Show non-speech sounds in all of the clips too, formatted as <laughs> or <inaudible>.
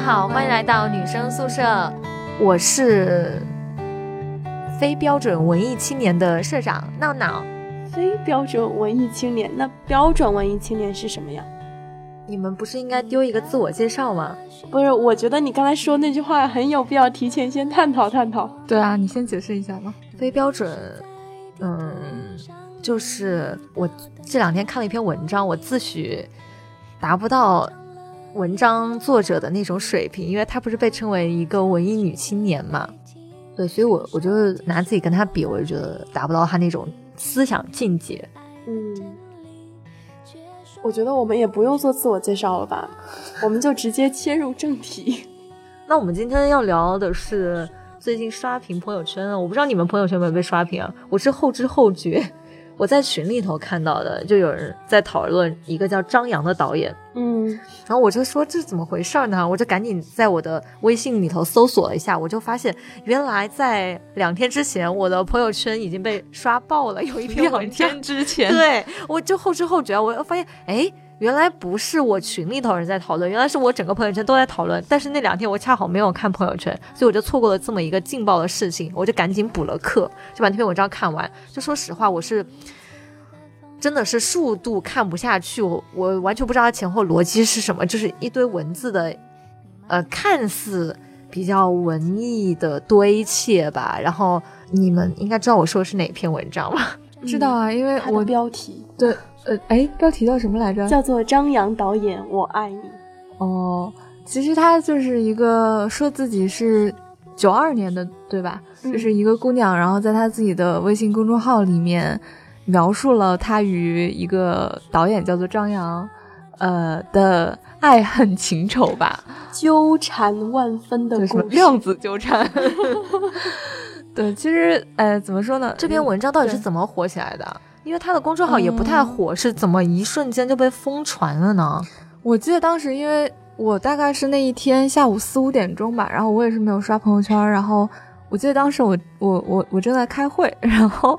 家好，欢迎来到女生宿舍，我是非标准文艺青年的社长闹闹。非标准文艺青年，那标准文艺青年是什么呀？你们不是应该丢一个自我介绍吗？不是，我觉得你刚才说那句话很有必要提前先探讨探讨。对啊，你先解释一下吧。非标准，嗯，就是我这两天看了一篇文章，我自诩达不到文章作者的那种水平，因为她不是被称为一个文艺女青年嘛。对，所以我我就拿自己跟她比，我就觉得达不到她那种思想境界。嗯，我觉得我们也不用做自我介绍了吧，<laughs> 我们就直接切入正题。那我们今天要聊的是最近刷屏朋友圈啊，我不知道你们朋友圈有没有被刷屏啊，我是后知后觉，我在群里头看到的，就有人在讨论一个叫张扬的导演，嗯，然后我就说这怎么回事呢？我就赶紧在我的微信里头搜索了一下，我就发现原来在两天之前，我的朋友圈已经被刷爆了，有一篇两天。之前，对，我就后知后觉，我发现，哎，原来不是我群里头人在讨论，原来是我整个朋友圈都在讨论。但是那两天我恰好没有看朋友圈，所以我就错过了这么一个劲爆的事情，我就赶紧补了课，就把那篇文章看完。就说实话，我是真的是数度看不下去，我我完全不知道它前后逻辑是什么，就是一堆文字的，呃，看似比较文艺的堆砌吧。然后你们应该知道我说的是哪篇文章吧？知道啊，因为我标题对呃哎，标题叫什么来着？叫做张扬导演《我爱你》。哦，其实他就是一个说自己是九二年的，对吧？嗯就是一个姑娘，然后在她自己的微信公众号里面描述了他与一个导演叫做张扬，呃的爱恨情仇吧，纠缠万分的故事。量子纠缠。<laughs> 对，其实呃，怎么说呢？这篇文章到底是怎么火起来的？因为他的公众号也不太火，是怎么一瞬间就被疯传了呢？我记得当时，因为我大概是那一天下午四五点钟吧，然后我也是没有刷朋友圈，然后我记得当时我我我我正在开会，然后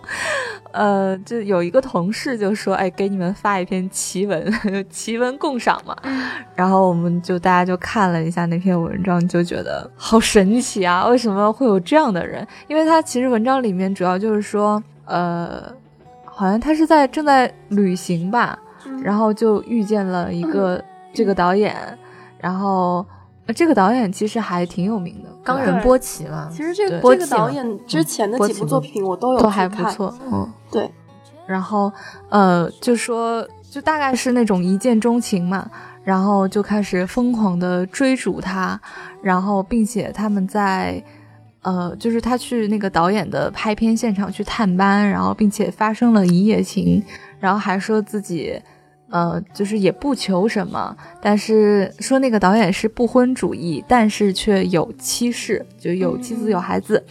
呃，就有一个同事就说，哎，给你们发一篇奇文，<laughs> 奇文共赏嘛，然后我们就大家就看了一下那篇文章，就觉得好神奇啊，为什么会有这样的人？因为他其实文章里面主要就是说，呃，好像他是在正在旅行吧。然后就遇见了一个这个导演，然后、呃这个导演其实还挺有名的，冈仁波齐嘛，其实这个这个导演之前的几部作品我都有看还不错，嗯，对，然后呃就说就大概是那种一见钟情嘛，然后就开始疯狂的追逐他，然后并且他们在。呃，就是他去那个导演的拍片现场去探班，然后并且发生了一夜情，然后还说自己，呃，就是也不求什么，但是说那个导演是不婚主义，但是却有妻室，就有妻子有孩子。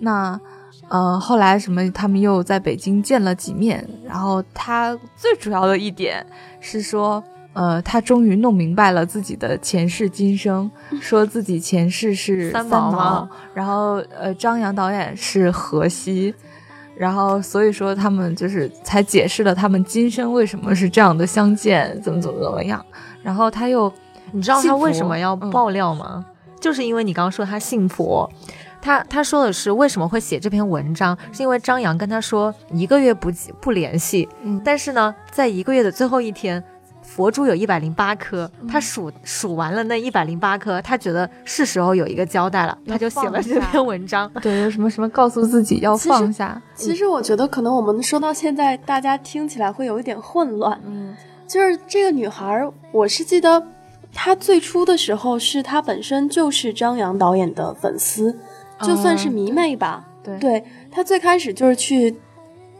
那呃，后来什么，他们又在北京见了几面，然后他最主要的一点是说，呃，他终于弄明白了自己的前世今生，<laughs> 说自己前世是三毛毛然后呃，张扬导演是荷西。然后，所以说他们就是才解释了他们今生为什么是这样的相见，怎么怎么怎么样。然后他又你知道他为什么要嗯爆料吗？就是因为你刚刚说他信佛，他他说的是为什么会写这篇文章，是因为张扬跟他说一个月不不联系，嗯但是呢，在一个月的最后一天。佛珠有一百零八颗，嗯他数数完了那一百零八颗，他觉得是时候有一个交代了，要他就写了这篇文章。<laughs> 对有什么什么告诉自己要放下，其实我觉得可能我们说到现在，大家听起来会有一点混乱。嗯就是这个女孩儿，我是记得她最初的时候是她本身就是张扬导演的粉丝，就算是嗯迷妹吧。对对她最开始就是去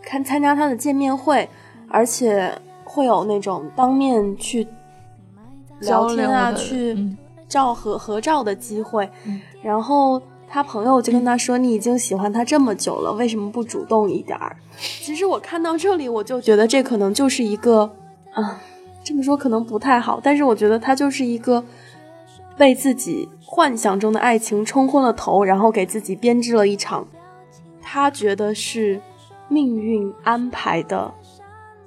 看参加她的见面会，而且会有那种当面去聊天啊，去嗯照合合照的机会。嗯然后他朋友就跟他说：“你已经喜欢他这么久了，为什么不主动一点儿？”其实我看到这里，我就觉得这可能就是一个，啊，这么说可能不太好，但是我觉得他就是一个被自己幻想中的爱情冲昏了头，然后给自己编织了一场他觉得是命运安排的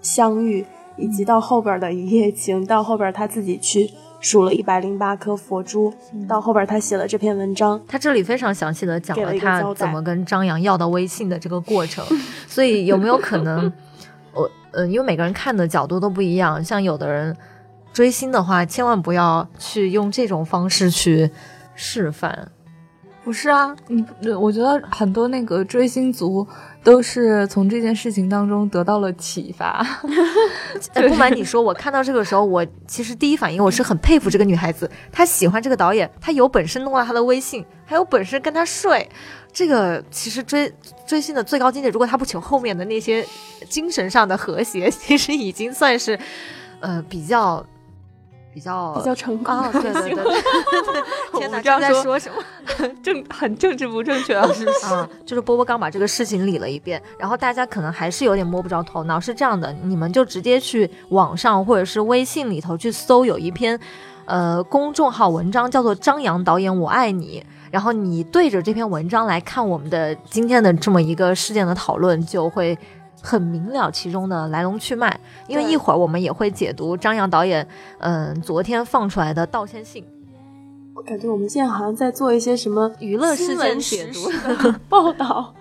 相遇，以及到后边的一夜情，到后边他自己去数了一百零八颗佛珠，到后边他写了这篇文章。他这里非常详细的讲了他怎么跟张扬要到微信的这个过程，<laughs> 所以有没有可能，我呃，因为每个人看的角度都不一样，像有的人追星的话，千万不要去用这种方式去示范。不是啊，你我觉得很多那个追星族都是从这件事情当中得到了启发。<laughs> 哎，不瞒你说，我看到这个时候，我其实第一反应我是很佩服这个女孩子，她喜欢这个导演，她有本事弄到他的微信，还有本事跟他睡。这个其实追追星的最高境界，如果他不求后面的那些精神上的和谐，其实已经算是呃比较比较比较成功啊，对对对对对，<laughs> 天哪，这我不知道在说什么？<laughs> 正很政治不正确啊！<laughs> 是啊，就是波波刚把这个事情理了一遍，然后大家可能还是有点摸不着头脑。是这样的，你们就直接去网上或者是微信里头去搜，有一篇呃公众号文章叫做“张扬导演我爱你”，然后你对着这篇文章来看我们的今天的这么一个事件的讨论，就会很明了其中的来龙去脉。因为一会儿我们也会解读张扬导演嗯、昨天放出来的道歉信，我感觉我们现在好像在做一些什么娱乐事新闻件解读。<laughs> 报道。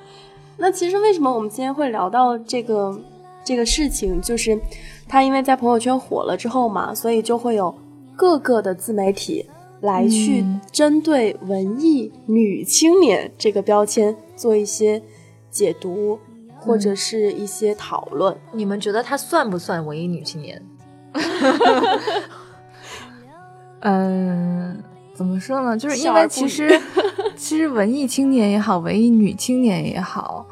那其实为什么我们今天会聊到这个这个事情，就是他因为在朋友圈火了之后嘛，所以就会有各个的自媒体来去嗯针对文艺女青年这个标签做一些解读，或者是一些讨论。你们觉得她算不算文艺女青年？嗯，<laughs> 怎么说呢？就是因为其实 <laughs> 其实文艺青年也好，文艺女青年也好，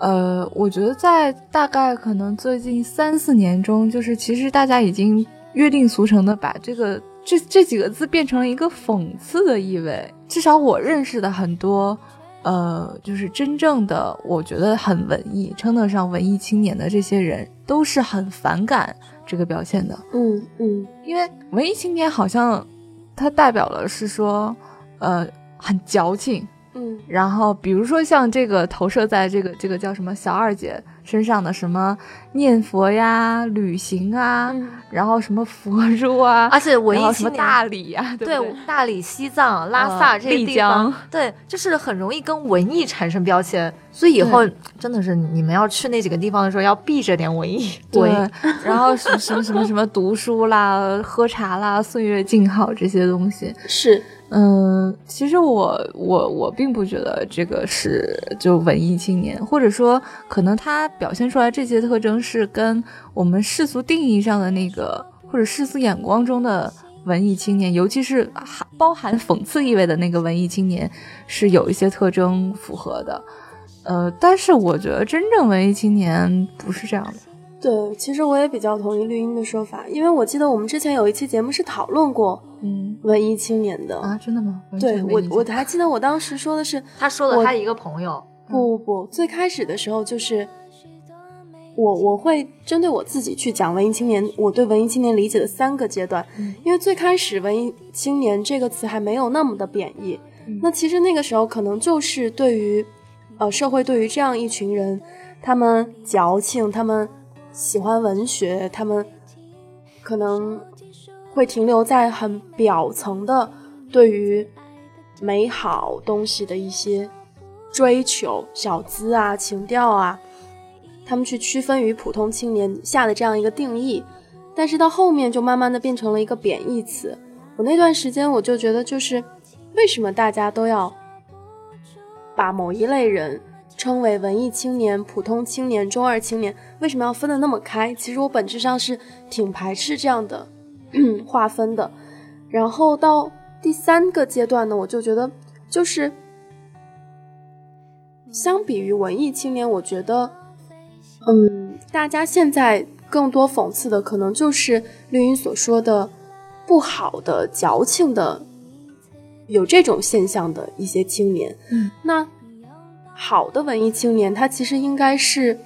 呃，我觉得在大概可能最近三四年中，就是其实大家已经约定俗成的把这个这这几个字变成了一个讽刺的意味。至少我认识的很多。呃，就是真正的，我觉得很文艺，称得上文艺青年的这些人，都是很反感这个表现的。嗯嗯，因为文艺青年好像它代表了是说，呃，很矫情。嗯。然后比如说像这个投射在这个这个叫什么小二姐身上的什么念佛呀、旅行啊，嗯。然后什么佛珠啊，<laughs> 而且文艺什么大理呀、对对？对大理、西藏、拉萨呃这些地方江，对，就是很容易跟文艺产生标签，所以以后真的是你们要去那几个地方的时候，要避着点文艺。对文，然后什么什么什么什么读书啦、喝茶啦、岁月静好这些东西，<laughs> 是嗯，其实我我我并不觉得这个是就文艺青年，或者说可能他表现出来这些特征是跟我们世俗定义上的那个或者世俗眼光中的文艺青年，尤其是含包含讽刺意味的那个文艺青年，是有一些特征符合的。呃，但是我觉得真正文艺青年不是这样的。对，其实我也比较同意绿茵的说法，因为我记得我们之前有一期节目是讨论过嗯文艺青年的。啊，真的吗？对我我还记得我当时说的是，他说了我他一个朋友，不不不，最开始的时候就是我我会针对我自己去讲文艺青年，我对文艺青年理解的三个阶段。嗯因为最开始文艺青年这个词还没有那么的贬义，那其实那个时候可能就是对于呃社会对于这样一群人，他们矫情，他们喜欢文学，他们可能会停留在很表层的对于美好东西的一些追求、小资啊、情调啊，他们去区分于普通青年下的这样一个定义，但是到后面就慢慢的变成了一个贬义词。我那段时间我就觉得，就是为什么大家都要把某一类人称为文艺青年、普通青年、中二青年，为什么要分的那么开？其实我本质上是挺排斥这样的 <clears throat> 划分的。然后到第三个阶段呢，我就觉得就是相比于文艺青年，我觉得，嗯，大家现在更多讽刺的可能就是绿茵所说的不好的、矫情的，有这种现象的一些青年。嗯，那好的文艺青年，他其实应该是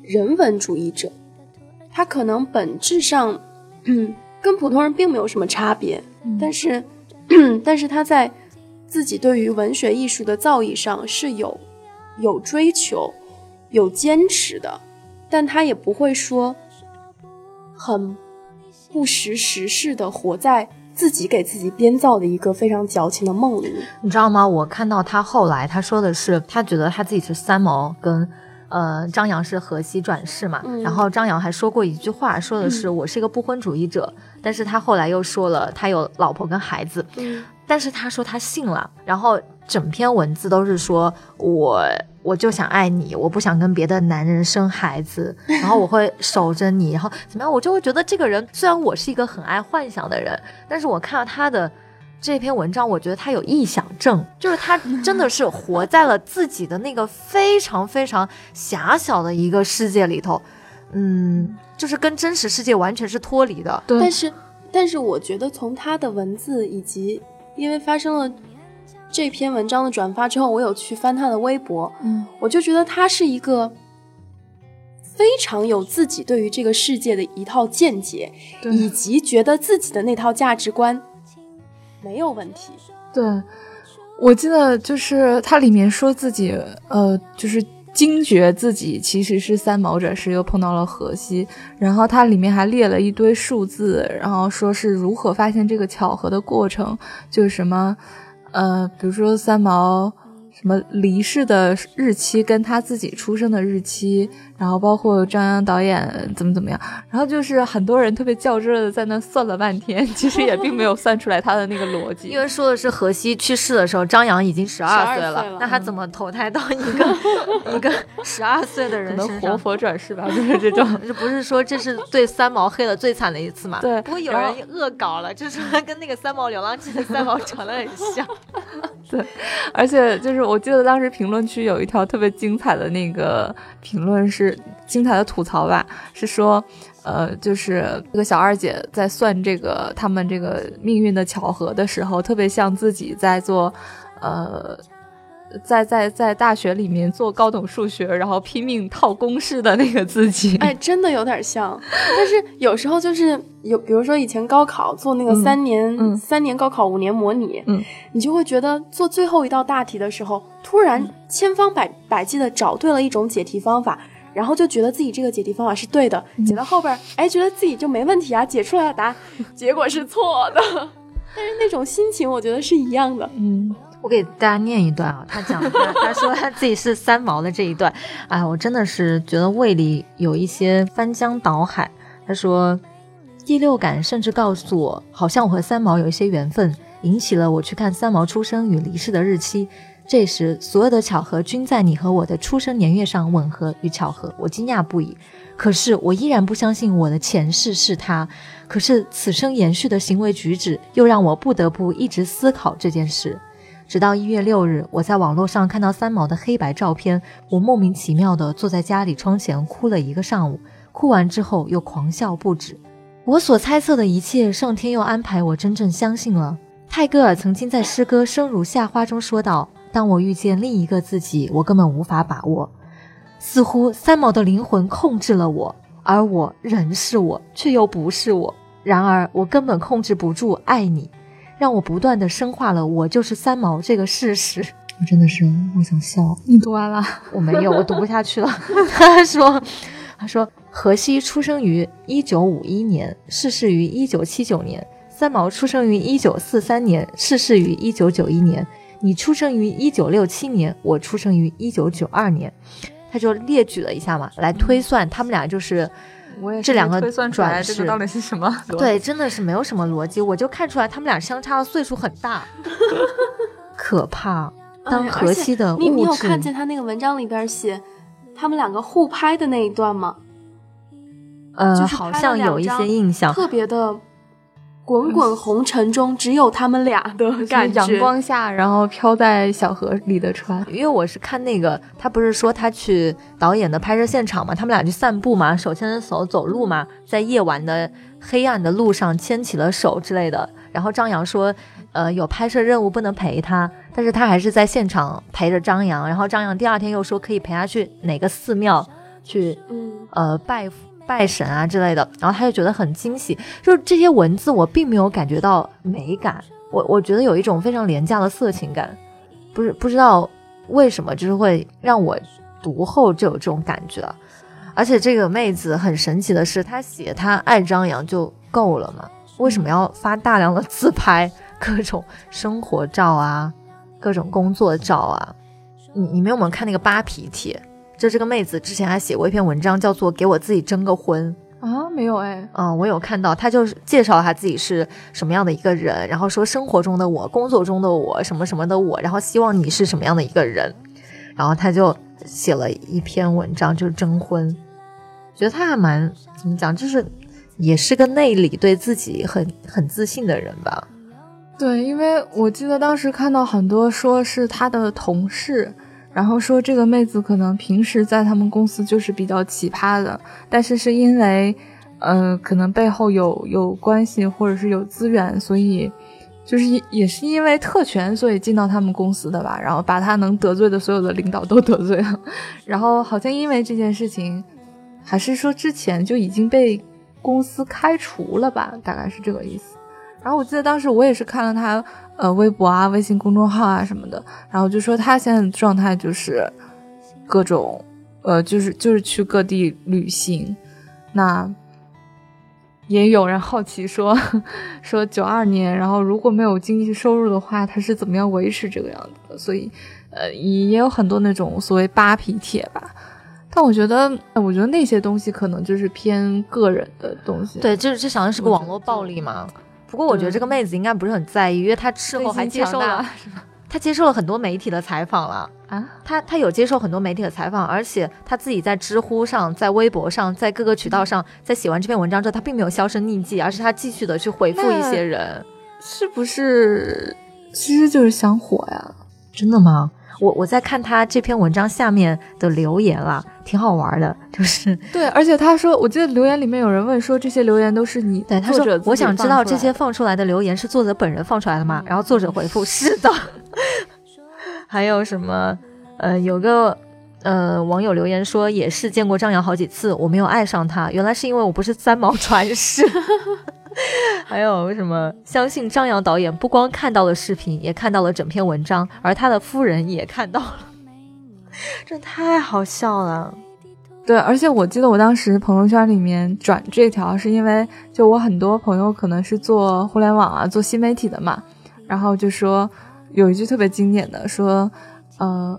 人文主义者，他可能本质上，嗯，跟普通人并没有什么差别，但是，<clears throat> 但是他在自己对于文学艺术的造诣上是有有追求、有坚持的，但他也不会说很不识时事的活在自己给自己编造的一个非常矫情的梦里。你知道吗？我看到他后来他说的是，他觉得他自己是三毛跟。呃，张扬是河西转世嘛，然后张扬还说过一句话，说的是我是一个不婚主义者，但是他后来又说了他有老婆跟孩子，但是他说他信了，然后整篇文字都是说我我就想爱你，我不想跟别的男人生孩子，然后我会守着你，然后怎么样，我就会觉得这个人虽然我是一个很爱幻想的人，但是我看到他的。这篇文章，我觉得他有臆想症，就是他真的是活在了自己的那个非常非常狭小的一个世界里头，嗯，就是跟真实世界完全是脱离的。但是，但是我觉得从他的文字以及因为发生了这篇文章的转发之后，我有去翻他的微博，嗯，我就觉得他是一个非常有自己对于这个世界的一套见解，以及觉得自己的那套价值观。没有问题。对，我记得就是它里面说自己，呃，就是惊觉自己其实是三毛转世，又碰到了荷西，然后它里面还列了一堆数字，然后说是如何发现这个巧合的过程，就是什么，呃，比如说三毛。什么离世的日期跟他自己出生的日期，然后包括张扬导演怎么怎么样，然后就是很多人特别较真的在那算了半天，<laughs> 其实也并没有算出来他的那个逻辑。因为说的是荷西去世的时候，张扬已经十二岁了，那他怎么投胎到一个 <laughs> 一个十二岁的人身上？活佛转世吧，就是这种。<laughs> 不是说这是对三毛黑的最惨的一次嘛？对。不过有人恶搞了，就是说跟那个三毛流浪记的三毛长得很像。对，而且就是我记得当时评论区有一条特别精彩的那个评论是精彩的吐槽吧，是说，呃，就是这个小二姐在算这个他们这个命运的巧合的时候，特别像自己在做，呃。在在在大学里面做高等数学，然后拼命套公式的那个自己，哎，真的有点像。但是有时候就是有，比如说以前高考做那个三年三年高考五年模拟，嗯，你就会觉得做最后一道大题的时候，突然千方百百计的找对了一种解题方法，然后就觉得自己这个解题方法是对的，解到后边，哎，觉得自己就没问题啊，解出来的答案 <laughs> 结果是错的。<laughs> 但是那种心情，我觉得是一样的，嗯。我给大家念一段啊，他讲他他说他自己是三毛的这一段，哎，我真的是觉得胃里有一些翻江倒海。他说，第六感甚至告诉我，好像我和三毛有一些缘分，引起了我去看三毛出生与离世的日期。这时，所有的巧合均在你和我的出生年月上吻合与巧合，我惊讶不已。可是我依然不相信我的前世是他。可是此生延续的行为举止，又让我不得不一直思考这件事。直到一月六日，我在网络上看到三毛的黑白照片，我莫名其妙地坐在家里窗前哭了一个上午。哭完之后又狂笑不止。我所猜测的一切，上天又安排我真正相信了。泰戈尔曾经在诗歌《生如夏花》中说道：“当我遇见另一个自己，我根本无法把握。似乎三毛的灵魂控制了我，而我仍是我，却又不是我。然而我根本控制不住爱你。”让我不断的深化了我就是三毛这个事实。我真的是，我想笑。你读完了？<laughs> 我没有，我读不下去了。<laughs> 他说，他说，荷西出生于一九五一年，逝世于一九七九年。三毛出生于一九四三年，逝世于一九九一年。你出生于一九六七年，我出生于一九九二年。他就列举了一下嘛，来推算他们俩就是。这两个推算出来这个到底是什么？对，真的是没有什么逻辑。我就看出来他们俩相差的岁数很大，<laughs> 可怕。当河西的你你有看见他那个文章里边写他们两个互拍的那一段吗？呃，好像有一些印象，特别的。滚滚红尘中，只有他们俩的感觉。阳光下，然后飘在小河里的船。因为我是看那个，他不是说他去导演的拍摄现场嘛，他们俩去散步嘛，手牵着手走路嘛，在夜晚的黑暗的路上牵起了手之类的。然后张扬说，呃，有拍摄任务不能陪他，但是他还是在现场陪着张扬。然后张扬第二天又说可以陪他去哪个寺庙去，呃，拜。拜神啊之类的，然后他就觉得很惊喜，就是这些文字我并没有感觉到美感，我我觉得有一种非常廉价的色情感，不是不知道为什么，就是会让我读后就有这种感觉，而且这个妹子很神奇的是，她写她爱张扬就够了嘛，为什么要发大量的自拍，各种生活照啊，各种工作照啊？你你们有没有看那个扒皮帖？就这个妹子之前还写过一篇文章，叫做《给我自己征个婚》。啊，没有哎，嗯，我有看到，她就是介绍她自己是什么样的一个人，然后说生活中的我，工作中的我，什么什么的我，然后希望你是什么样的一个人，然后她就写了一篇文章，就是征婚，觉得她还蛮怎么讲，就是也是个内里对自己很很自信的人吧。对，因为我记得当时看到很多说是她的同事。然后说这个妹子可能平时在他们公司就是比较奇葩的，但是是因为，呃，可能背后有有关系或者是有资源，所以就是也也是因为特权，所以进到他们公司的吧。然后把他能得罪的所有的领导都得罪了。<laughs> 然后好像因为这件事情，还是说之前就已经被公司开除了吧？大概是这个意思。然后我记得当时我也是看了他。呃，微博啊，微信公众号啊什么的，然后就说他现在的状态就是各种，呃，就是就是去各地旅行。那也有人好奇说，<laughs> 说九二年，然后如果没有经济收入的话，他是怎么样维持这个样子的？所以，呃，也也有很多那种所谓扒皮帖吧。但我觉得，我觉得那些东西可能就是偏个人的东西。对，就是这想的是个网络暴力嘛。不过我觉得这个妹子应该不是很在意，因为她事后还接受了，她接受了很多媒体的采访了啊。她她有接受很多媒体的采访，而且她自己在知乎上、在微博上、在各个渠道上，在写完这篇文章之后，她并没有销声匿迹，而是她继续的去回复一些人，是不是？其实就是想火呀？真的吗？我我在看他这篇文章下面的留言了，挺好玩的，就是对，而且他说，我记得留言里面有人问说，这些留言都是你对他说，我想知道这些放出来的留言是作者本人放出来的吗？然后作者回复是的。<laughs> 还有什么？呃，有个呃网友留言说，也是见过张扬好几次，我没有爱上他，原来是因为我不是三毛传世。<laughs> 还有什么？相信张扬导演不光看到了视频，也看到了整篇文章，而他的夫人也看到了，这太好笑了。对，而且我记得我当时朋友圈里面转这条，是因为就我很多朋友可能是做互联网啊、做新媒体的嘛，然后就说有一句特别经典的，说，呃，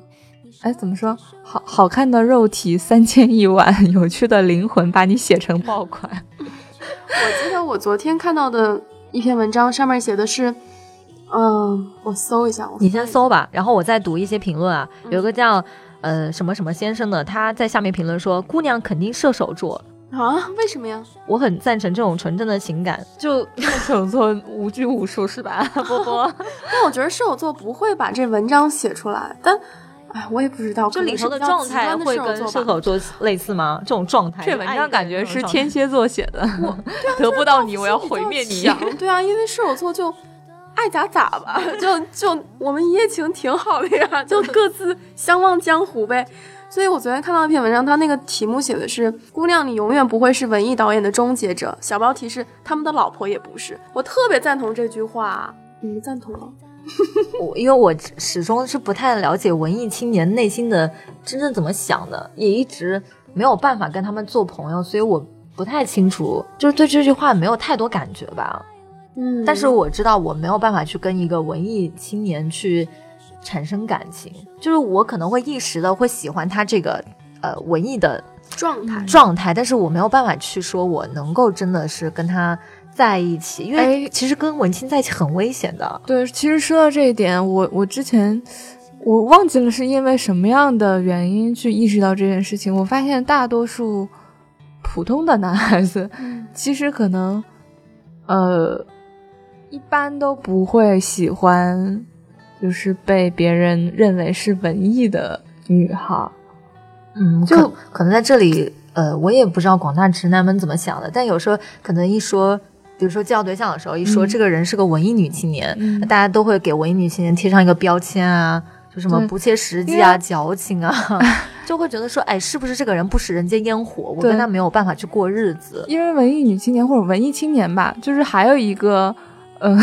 哎，怎么说？好好看的肉体三千亿万，<laughs> 有趣的灵魂把你写成爆款。我记得我昨天看到的一篇文章，上面写的是，嗯，我搜一下，你先搜吧，然后我再读一些评论啊。有个叫呃什么什么先生的，他在下面评论说，姑娘肯定射手座啊？为什么呀？我很赞成这种纯正的情感，就射手座无拘无束是吧？波波，<laughs> 但我觉得射手座不会把这文章写出来，但。哎，我也不知道，这里头的状态会跟射手座类似吗？这种状态，这文章感觉是天蝎座写的。<laughs> 得不到你，我要毁灭你。对啊，因为射手座就爱咋咋吧，就就我们一夜情挺好的呀，就各自相忘江湖呗。所以我昨天看到一篇文章，他那个题目写的是“姑娘，你永远不会是文艺导演的终结者”，小标题是“他们的老婆也不是”。我特别赞同这句话，你们赞同吗？<laughs> 我因为我始终是不太了解文艺青年内心的真正怎么想的，也一直没有办法跟他们做朋友，所以我不太清楚，就是对这句话没有太多感觉吧。嗯，但是我知道我没有办法去跟一个文艺青年去产生感情，就是我可能会一时的会喜欢他这个呃文艺的状态状态，但是我没有办法去说我能够真的是跟他。在一起，因为其实跟文青在一起很危险的。对，其实说到这一点，我我之前我忘记了是因为什么样的原因去意识到这件事情。我发现大多数普通的男孩子，<laughs> 其实可能呃一般都不会喜欢，就是被别人认为是文艺的女孩。嗯，就可能在这里，呃，我也不知道广大直男们怎么想的，但有时候可能一说。比如说介绍对象的时候，一说这个人是个文艺女青年，大家都会给文艺女青年贴上一个标签啊，就什么不切实际啊、矫情啊，<laughs> 就会觉得说，哎，是不是这个人不食人间烟火？我跟他没有办法去过日子。因为文艺女青年或者文艺青年吧，就是还有一个，嗯，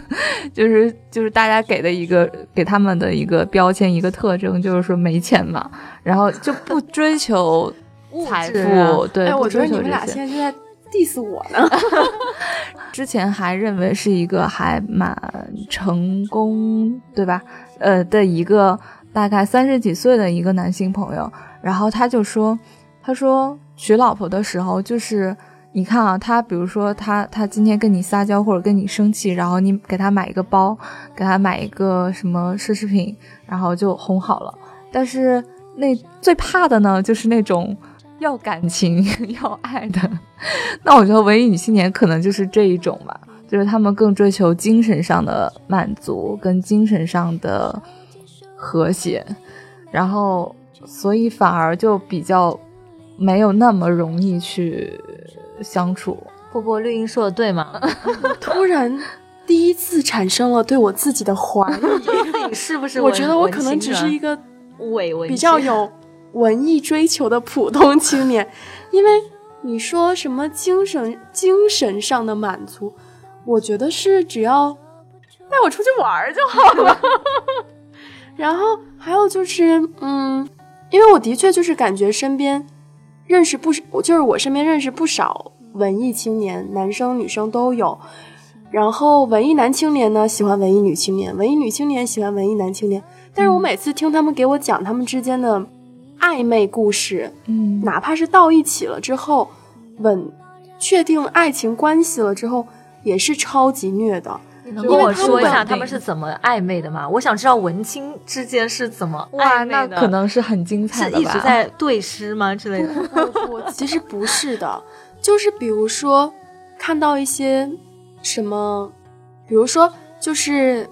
<laughs> 就是就是大家给的一个给他们的一个标签，一个特征，就是说没钱嘛，然后就不追求 <laughs> 财富。对，我觉得你们俩现在就在。Diss 我呢？<laughs> 之前还认为是一个还蛮成功，对吧？呃的一个大概三十几岁的一个男性朋友，然后他就说，他说娶老婆的时候就是。你看啊，他比如说他他今天跟你撒娇或者跟你生气，然后你给他买一个包，给他买一个什么奢侈品，然后就哄好了。但是那最怕的呢，就是那种要感情 <laughs> 要爱的。<laughs> 那我觉得文艺女青年可能就是这一种吧，就是他们更追求精神上的满足跟精神上的和谐，然后所以反而就比较没有那么容易去。相处，波波绿茵说的对吗？<laughs> 突然第一次产生了对我自己的怀疑，是不是？我觉得我可能只是一个伪文比较有文艺追求的普通青年，<laughs> 因为你说什么精神精神上的满足，我觉得是只要带我出去玩就好了。<laughs> 然后还有就是，嗯，因为我的确就是感觉身边。认识不少，就是我身边认识不少文艺青年，男生女生都有。然后文艺男青年呢喜欢文艺女青年，文艺女青年喜欢文艺男青年。但是我每次听他们给我讲他们之间的暧昧故事，嗯，哪怕是到一起了之后，稳确定爱情关系了之后，也是超级虐的。能跟我说一下他们是怎么暧昧的吗？我想知道文青之间是怎么暧昧的。那可能是很精彩的吧？是一直在对诗吗之类的？我其实不是的，就是比如说看到一些什么，比如说就是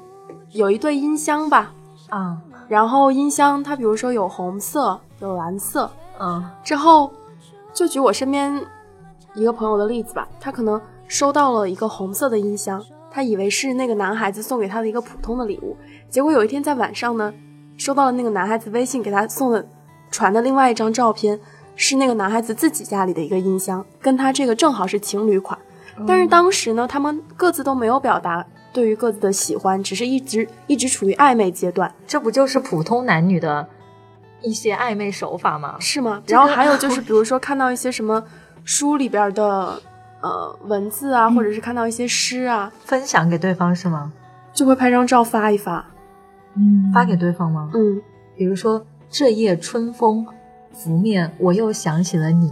有一对音箱吧，啊，然后音箱它比如说有红色有蓝色，嗯，之后就举我身边一个朋友的例子吧，他可能收到了一个红色的音箱。他以为是那个男孩子送给他的一个普通的礼物，结果有一天在晚上呢，收到了那个男孩子微信给他送的传的另外一张照片，是那个男孩子自己家里的一个音箱，跟他这个正好是情侣款。但是当时呢，他们各自都没有表达对于各自的喜欢，只是一直一直处于暧昧阶段。这不就是普通男女的一些暧昧手法吗？是吗？然后还有就是，<laughs> 比如说看到一些什么书里边的。呃，文字啊，或者是看到一些诗啊，分享给对方是吗？就会拍张照发一发，嗯，发给对方吗？嗯，比如说这夜春风拂面，我又想起了你，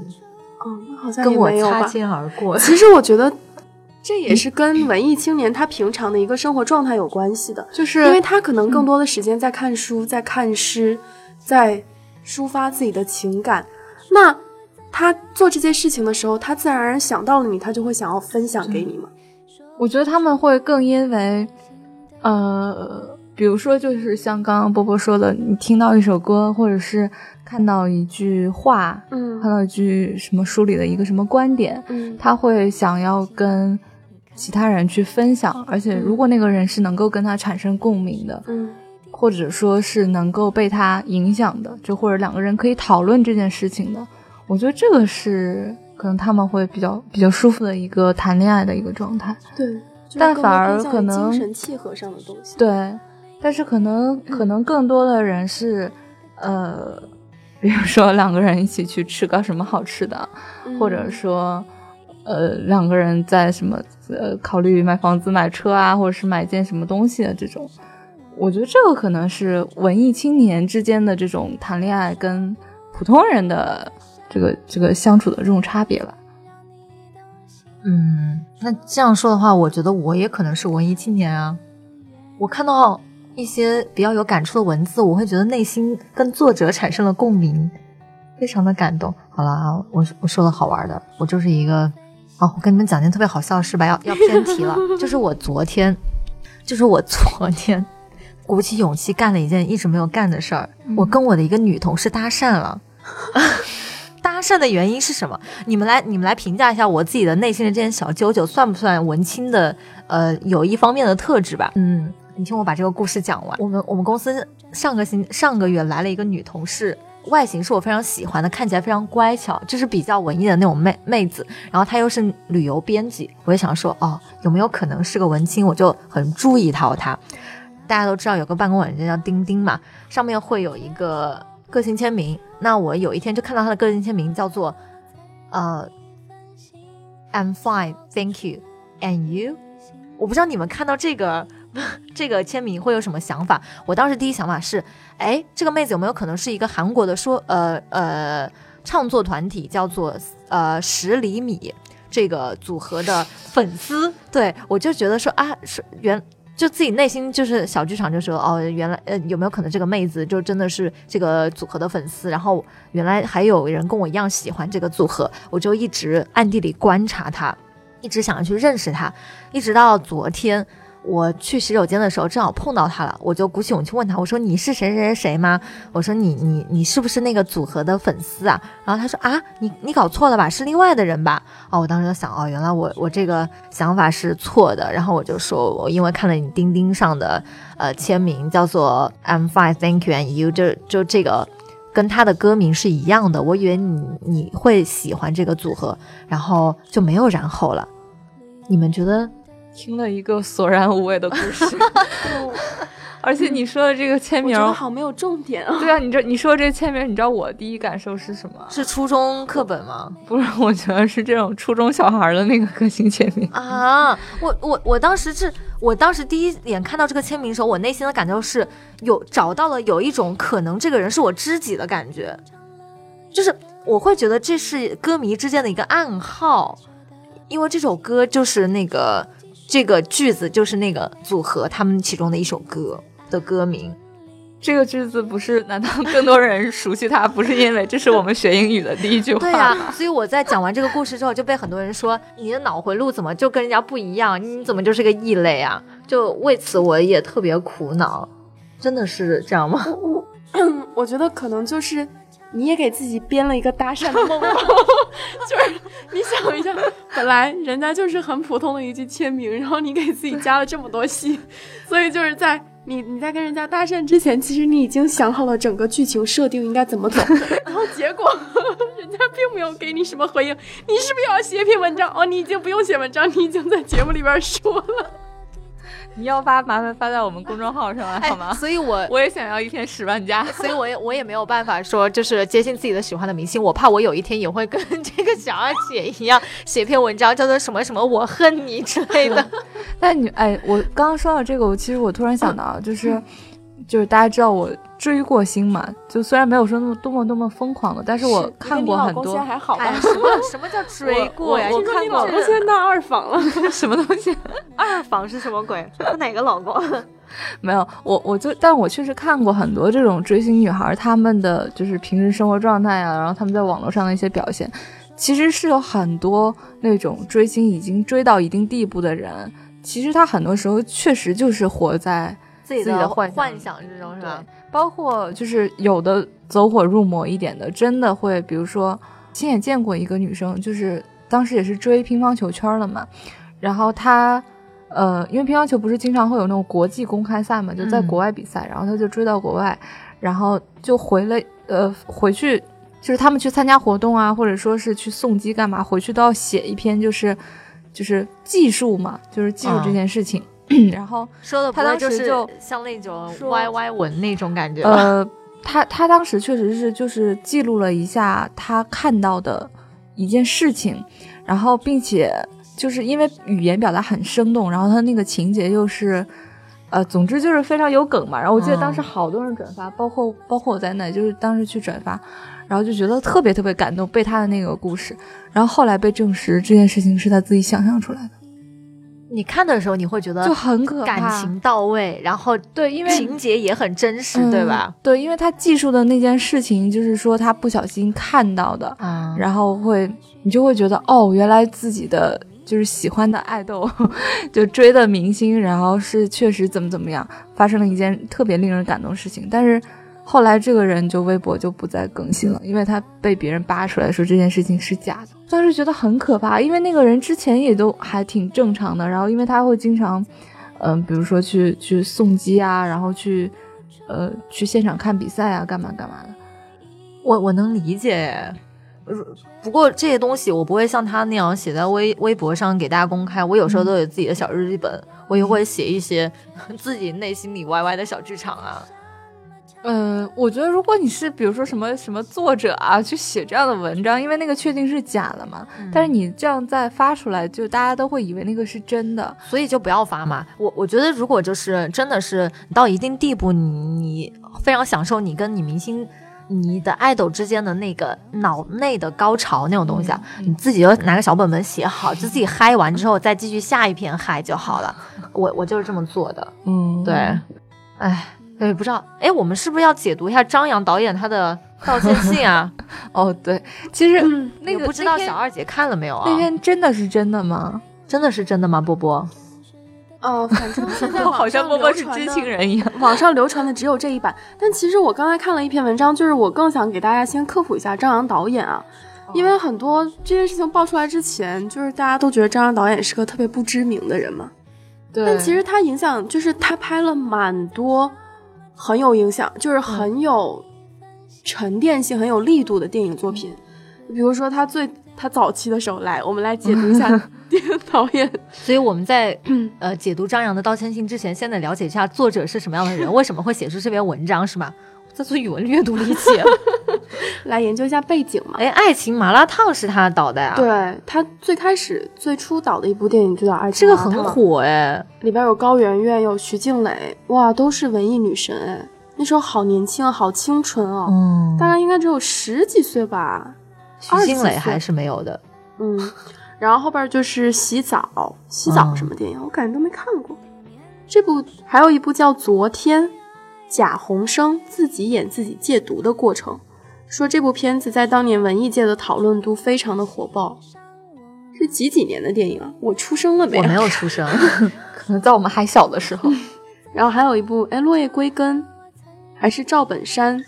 嗯，好像跟我擦肩而过。其实我觉得 <laughs> 这也是跟文艺青年他平常的一个生活状态有关系的，就是因为他可能更多的时间在看书，在看诗，在抒发自己的情感，那。他做这些事情的时候，他自然而然想到了你，他就会想要分享给你嘛。我觉得他们会更因为，呃，比如说就是像刚刚波波说的，你听到一首歌，或者是看到一句话，嗯，看到一句什么书里的一个什么观点，嗯，他会想要跟其他人去分享，而且如果那个人是能够跟他产生共鸣的，嗯，或者说是能够被他影响的，就或者两个人可以讨论这件事情的。我觉得这个是可能他们会比较比较舒服的一个谈恋爱的一个状态。对，但反而可能精神契合上的东西。对，但是可能可能更多的人是，呃，比如说两个人一起去吃个什么好吃的，或者说，呃，两个人在什么呃考虑买房子、买车啊，或者是买件什么东西的这种。我觉得这个可能是文艺青年之间的这种谈恋爱跟普通人的。这个这个相处的这种差别吧，嗯，那这样说的话，我觉得我也可能是文艺青年啊。我看到一些比较有感触的文字，我会觉得内心跟作者产生了共鸣，非常的感动。好了啊，我我说的好玩的，我就是一个哦，我跟你们讲件特别好笑的事吧，要要偏题了，就是我昨天，就是我昨天鼓起勇气干了一件一直没有干的事儿，我跟我的一个女同事搭讪了。<laughs> 搭讪的原因是什么？你们来，你们来评价一下我自己的内心的这件小九九，算不算文青的？呃，有一方面的特质吧。嗯，你听我把这个故事讲完。我们我们公司上个星上个月来了一个女同事，外形是我非常喜欢的，看起来非常乖巧，就是比较文艺的那种妹妹子。然后她又是旅游编辑，我就想说，哦，有没有可能是个文青？我就很注意到她。大家都知道有个办公软件叫钉钉嘛，上面会有一个。个性签名，那我有一天就看到他的个性签名叫做，呃，I'm fine, thank you. And you？我不知道你们看到这个 <laughs> 这个签名会有什么想法？我当时第一想法是，哎，这个妹子有没有可能是一个韩国的说呃呃唱作团体，叫做呃十厘米这个组合的粉丝？对我就觉得说啊，是原就自己内心就是小剧场，就说哦，原来呃有没有可能这个妹子就真的是这个组合的粉丝？然后原来还有人跟我一样喜欢这个组合，我就一直暗地里观察她。一直想要去认识她，一直到昨天我去洗手间的时候，正好碰到他了，我就鼓起勇气问他，我说你是谁谁谁谁吗？我说你你你是不是那个组合的粉丝啊？然后他说啊，你你搞错了吧，是另外的人吧？哦，我当时就想，哦，原来我我这个想法是错的。然后我就说，我因为看了你钉钉上的呃签名，叫做 I'm fine, thank you and you，就就这个跟他的歌名是一样的，我以为你你会喜欢这个组合，然后就没有然后了。你们觉得听了一个索然无味的故事，<laughs> 而且你说的这个签名好没有重点啊！对啊，你这你说这个签名，你知道我第一感受是什么？是初中课本吗？不是，我觉得是这种初中小孩的那个个性签名啊！我我我当时是我当时第一眼看到这个签名的时候，我内心的感受是有找到了有一种可能这个人是我知己的感觉，就是我会觉得这是歌迷之间的一个暗号。因为这首歌就是那个这个句子就是那个组合他们其中的一首歌的歌名，这个句子不是？难道更多人熟悉它不是因为这是我们学英语的第一句话？对呀，所以我在讲完这个故事之后就被很多人说你的脑回路怎么就跟人家不一样？你怎么就是个异类啊？就为此我也特别苦恼，真的是这样吗？我我觉得可能就是。你也给自己编了一个搭讪的梦，<laughs> 就是你想一下，本来人家就是很普通的一句签名，然后你给自己加了这么多戏，<laughs> 所以就是在你你在跟人家搭讪之前，其实你已经想好了整个剧情设定应该怎么走，<laughs> 然后结果人家并没有给你什么回应，你是不是要写一篇文章？哦，你已经不用写文章，你已经在节目里边说了。你要发麻烦发在我们公众号上来好吗？所以，我 <laughs> 我也想要一天十万加，所以我也我也没有办法说就是接近自己的喜欢的明星，我怕我有一天也会跟这个小二姐一样 <laughs> 写篇文章，叫做什么什么我恨你之类的。<laughs> 但你哎，我刚刚说到这个，我其实我突然想到，就是就是大家知道我。追过星嘛？就虽然没有说那么多么多么疯狂的，但是我看过很多。还好吧？什么什么叫追过呀？我看过，我现在当二房了。<laughs> 什么东西？<laughs> 二房是什么鬼？哪个老公？<laughs> 没有，我我就，但我确实看过很多这种追星女孩，她们的就是平时生活状态啊，然后她们在网络上的一些表现，其实是有很多那种追星已经追到一定地步的人，其实他很多时候确实就是活在自己的幻幻想之中，是吧？包括就是有的走火入魔一点的，真的会，比如说亲眼见过一个女生，就是当时也是追乒乓球圈了嘛，然后她，呃，因为乒乓球不是经常会有那种国际公开赛嘛，就在国外比赛，然后她就追到国外，然后就回了，呃，回去就是他们去参加活动啊，或者说是去送机干嘛，回去都要写一篇，就是就是技术嘛，就是记录这件事情。<clears throat> 然后说的，他当时就像那种歪歪文那种感觉。呃，他他当时确实是就是记录了一下他看到的一件事情，然后并且就是因为语言表达很生动，然后他那个情节又是，呃，总之就是非常有梗嘛。然后我记得当时好多人转发，包括包括我在内，就是当时去转发，然后就觉得特别特别感动，被他的那个故事。然后后来被证实这件事情是他自己想象出来的。你看的时候，你会觉得就很可怕，感情到位，然后对，因为情节也很真实，对吧？对，因为他记述的那件事情，就是说他不小心看到的，然后会你就会觉得哦，原来自己的就是喜欢的爱豆，<laughs> 就追的明星，然后是确实怎么怎么样，发生了一件特别令人感动的事情，但是。后来这个人就微博就不再更新了，因为他被别人扒出来说这件事情是假的。当时觉得很可怕，因为那个人之前也都还挺正常的，然后因为他会经常，嗯，比如说去去送机啊，然后去，呃，去现场看比赛啊，干嘛干嘛的。我我能理解，不过这些东西我不会像他那样写在微微博上给大家公开。我有时候都有自己的小日记本，我也会写一些自己内心里歪歪的小剧场啊。嗯，我觉得如果你是比如说什么什么作者啊，去写这样的文章，因为那个确定是假的嘛，但是你这样再发出来，就大家都会以为那个是真的，所以就不要发嘛。我我觉得如果就是真的是到一定地步，你你非常享受你跟你明星。你的爱豆之间的那个脑内的高潮那种东西啊，你自己就拿个小本本写好，就自己嗨完之后再继续下一篇嗨就好了。我我就是这么做的，嗯，对，哎。哎，不知道，哎，我们是不是要解读一下张扬导演他的道歉信啊？<laughs> 哦，对，其实那个不知道小二姐看了没有啊？那篇真的是真的吗？真的是真的吗？波波？哦，反正现在 <laughs> 好像波波是知情人一样。<laughs> 网上流传的只有这一版，但其实我刚才看了一篇文章，就是我更想给大家先科普一下张扬导演啊，因为很多这件事情爆出来之前，就是大家都觉得张扬导演是个特别不知名的人嘛。对。但其实他影响，就是他拍了蛮多。很有影响，就是很有沉淀性、很有力度的电影作品。比如说他最他早期的时候，来我们来解读一下 <laughs> 电影导演。所以我们在 <clears throat> 呃解读张扬的道歉信之前，先得了解一下作者是什么样的人，为什么会写出这篇文章，是吗？在做语文阅读理解，<laughs> 来研究一下背景嘛。哎，爱情麻辣烫是他导的呀？对他最开始最初导的一部电影就叫《爱情》，这个很火哎，里边有高圆圆，有徐静蕾，哇，都是文艺女神哎。那时候好年轻啊，好清纯哦，嗯，大概应该只有十几岁吧。徐静蕾还是没有的，嗯。然后后边就是洗澡，洗澡什么电影？我感觉都没看过。这部还有一部叫《昨天》。贾宏声自己演自己戒毒的过程，说这部片子在当年文艺界的讨论度非常的火爆。是几几年的电影啊？我出生了没？我没有出生，<laughs> 可能在我们还小的时候。<laughs> 然后还有一部《哎落叶归根》，还是赵本山、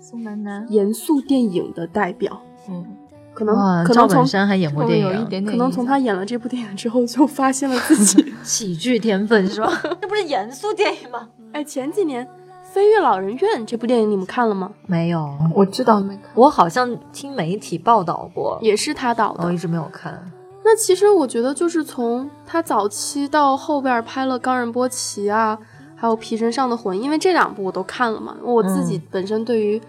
宋丹丹严肃电影的代表。嗯，可能可能从还演过电影，可能从他演了这部电影之后，就发现了自己 <laughs> 喜剧天分，是吧？这不是严肃电影吗？哎，前几年。《飞越老人院》这部电影你们看了吗？没有，我知道没看。我好像听媒体报道过，也是他导的，我一直没有看。那其实我觉得，就是从他早期到后边拍了《冈仁波齐》啊，还有《皮身上的魂》，因为这两部我都看了嘛。我自己本身对于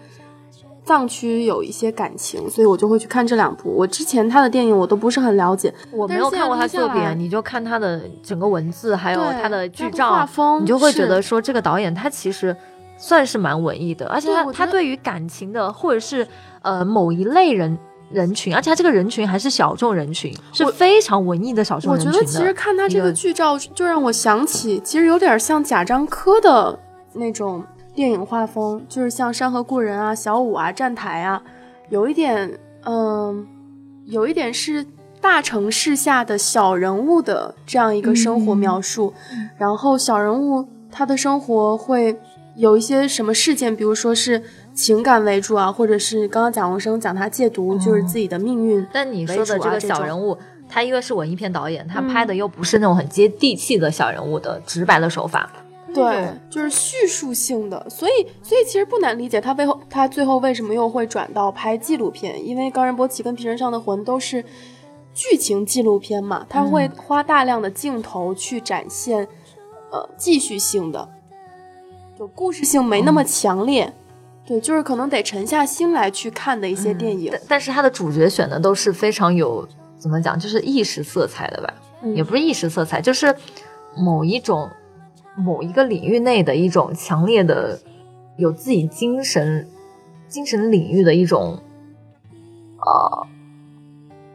藏区有一些感情，所以我就会去看这两部。我之前他的电影我都不是很了解，我没有看过他作品，你就看他的整个文字，还有他的剧照，你就会觉得说这个导演他其实。算是蛮文艺的，而且他他对于感情的，或者是呃某一类人人群，而且他这个人群还是小众人群，是非常文艺的小众人群。我觉得其实看他这个剧照，就让我想起，其实有点像贾樟柯的那种电影画风，就是像《山河故人》啊、小五啊、站台啊，有一点嗯，有一点是大城市下的小人物的这样一个生活描述，然后小人物他的生活会。有一些什么事件，比如说是情感为主啊，或者是刚刚蒋宏生讲他戒毒，就是自己的命运。但你说的这个小人物，他一个是文艺片导演，他拍的又不是那种很接地气的小人物的直白的手法，对，就是叙述性的。所以，所以其实不难理解他背后，他最后为什么又会转到拍纪录片，因为《冈仁波齐》跟《皮身上的魂》都是剧情纪录片嘛，他会花大量的镜头去展现，呃，继续性的。就故事性没那么强烈，对，就是可能得沉下心来去看的一些电影。但是他的主角选的都是非常有怎么讲，就是意识色彩的吧？也不是意识色彩，就是某一种某一个领域内的一种强烈的有自己精神精神领域的一种呃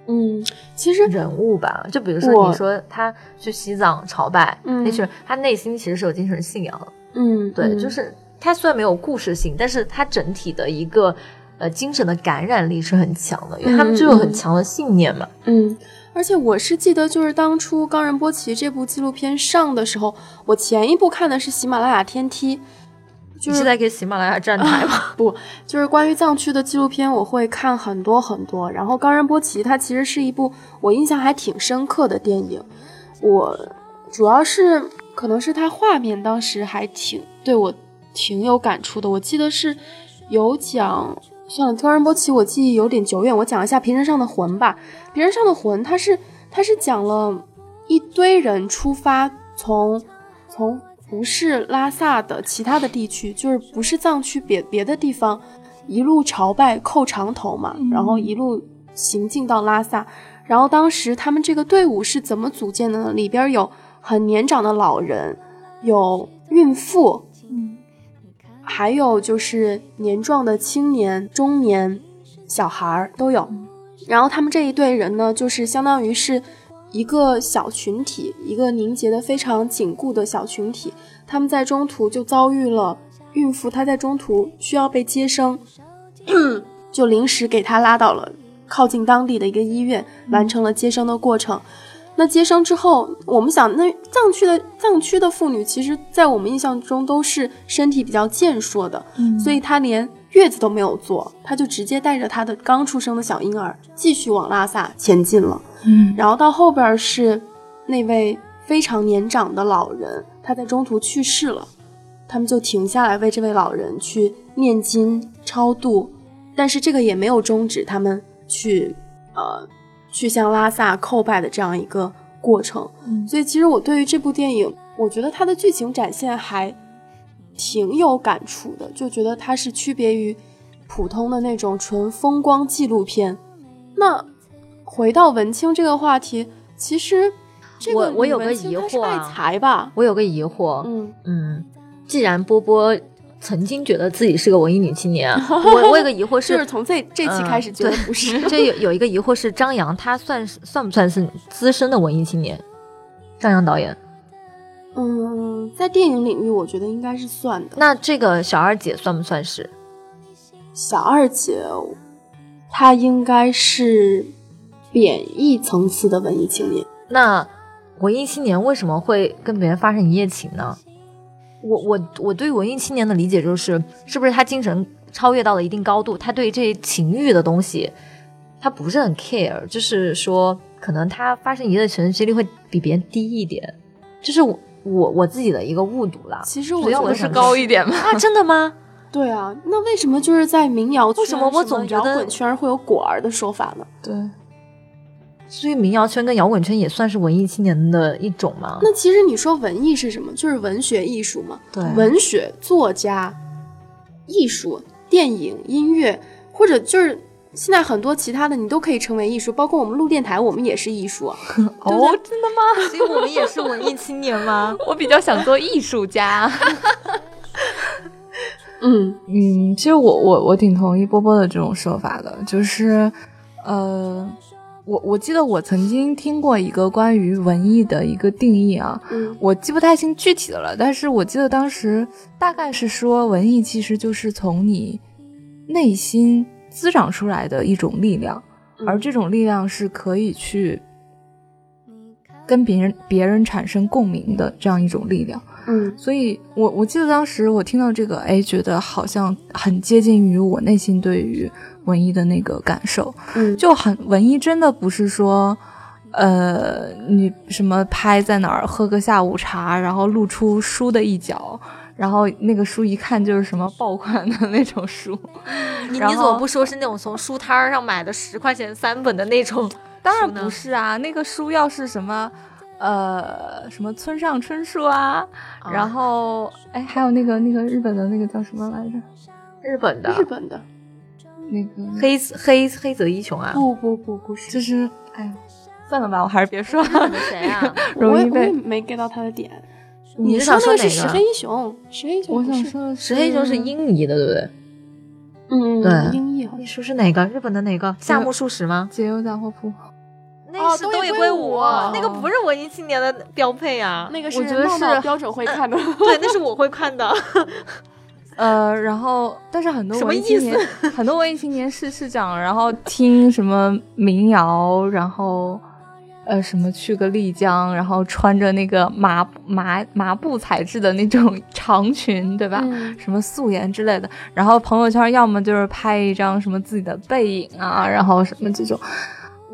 嗯，其实人物吧。就比如说你说他去西藏朝拜，那是他内心其实是有精神信仰的。嗯，对，就是它虽然没有故事性，但是它整体的一个呃精神的感染力是很强的，因为他们就有很强的信念嘛。嗯，而且我是记得，就是当初《冈仁波齐》这部纪录片上的时候，我前一部看的是《喜马拉雅天梯》，就是在给喜马拉雅站台吗？<laughs> 不，就是关于藏区的纪录片，我会看很多很多。然后《冈仁波齐》它其实是一部我印象还挺深刻的电影，我主要是。可能是他画面当时还挺对我挺有感触的。我记得是有讲，算了，冈仁波齐，我记忆有点久远。我讲一下《皮身上的魂》吧，《皮身上的魂》它是它是讲了一堆人出发从从不是拉萨的其他的地区，就是不是藏区别别的地方，一路朝拜叩长头嘛，然后一路行进到拉萨。然后当时他们这个队伍是怎么组建的呢？里边有很年长的老人，有孕妇，嗯，还有就是年壮的青年、中年、小孩儿都有。然后他们这一队人呢，就是相当于是一个小群体，一个凝结的非常紧固的小群体。他们在中途就遭遇了孕妇，她在中途需要被接生，就临时给她拉到了。靠近当地的一个医院，完成了接生的过程。那接生之后，我们想，那藏区的藏区的妇女，其实，在我们印象中都是身体比较健硕的，嗯所以她连月子都没有坐，她就直接带着她的刚出生的小婴儿，继续往拉萨前进了。嗯然后到后边是那位非常年长的老人，他在中途去世了，他们就停下来为这位老人去念经超度，但是这个也没有终止他们去呃去向拉萨叩拜的这样一个过程。嗯所以其实我对于这部电影，我觉得它的剧情展现还挺有感触的，就觉得它是区别于普通的那种纯风光纪录片。那回到文青这个话题，其实这个我我有个疑惑啊财吧？我有个疑惑，嗯，嗯，既然波波曾经觉得自己是个文艺女青年，<laughs> 我我有个疑惑是，就是是从这这期嗯开始觉得对不是。这有有一个疑惑是张扬，他算是算不算是资深的文艺青年？张扬导演，嗯，在电影领域，我觉得应该是算的。那这个小二姐算不算是？小二姐，她应该是贬义层次的文艺青年。那文艺青年为什么会跟别人发生一夜情呢？我我我对文艺青年的理解就是，是不是他精神超越到了一定高度，他对这情欲的东西，他不是很 care，就是说，可能他发生一夜情的几率会比别人低一点，这是我我我自己的一个误读啦。其实我主要觉得是高一点吗？啊，真的吗？<laughs> 对啊，那为什么就是在民谣圈、为什么我总觉得摇滚圈会有果儿的说法呢？对，所以民谣圈跟摇滚圈也算是文艺青年的一种吗？那其实你说文艺是什么？就是文学艺术嘛。对文学、作家、艺术、电影、音乐，或者就是现在很多其他的，你都可以称为艺术。包括我们录电台，我们也是艺术啊。<laughs> 哦，真的吗？<laughs> 所以我们也是文艺青年吗？<laughs> 我比较想做艺术家。嗯嗯，其实我我我挺同意波波的这种说法的，就是，呃，我我记得我曾经听过一个关于文艺的一个定义啊，嗯我记不太清具体的了，但是我记得当时大概是说，文艺其实就是从你内心滋长出来的一种力量，嗯而这种力量是可以去跟别人别人产生共鸣的这样一种力量。嗯所以我我记得当时我听到这个，哎，觉得好像很接近于我内心对于文艺的那个感受，嗯，就很文艺，真的不是说，呃，你什么拍在哪儿喝个下午茶，然后露出书的一角，然后那个书一看就是什么爆款的那种书，你你怎么不说是那种从书摊儿上买的十块钱三本的那种？当然不是啊，那个书要是什么。呃，什么村上春树啊，啊然后哎，还有那个那个日本的那个叫什么来着？日本的日本的那个黑黑黑泽一雄啊，不不不不是，就是，哎呀，算了吧，我还是别说了，谁啊？<laughs> 我也容易被。没 get 到他的点。你是说想说哪个那个是石黑一雄，石黑一雄我想说的石黑一雄是英译的，对不对？嗯对英译你说是哪个？日本的哪个？夏目漱石吗？解忧杂货铺，那是东野圭吾，那个不是文艺青年的标配啊。那个是我觉得闹闹是标准会看的。<laughs> 对，那是我会看的。<laughs> 呃，然后但是很多文艺青年，很多文艺青年是是讲，然后听什么民谣，然后呃什么去个丽江，然后穿着那个麻麻麻布材质的那种 <laughs> 长裙，对吧？嗯什么素颜之类的，然后朋友圈要么就是拍一张什么自己的背影啊，然后什么这种。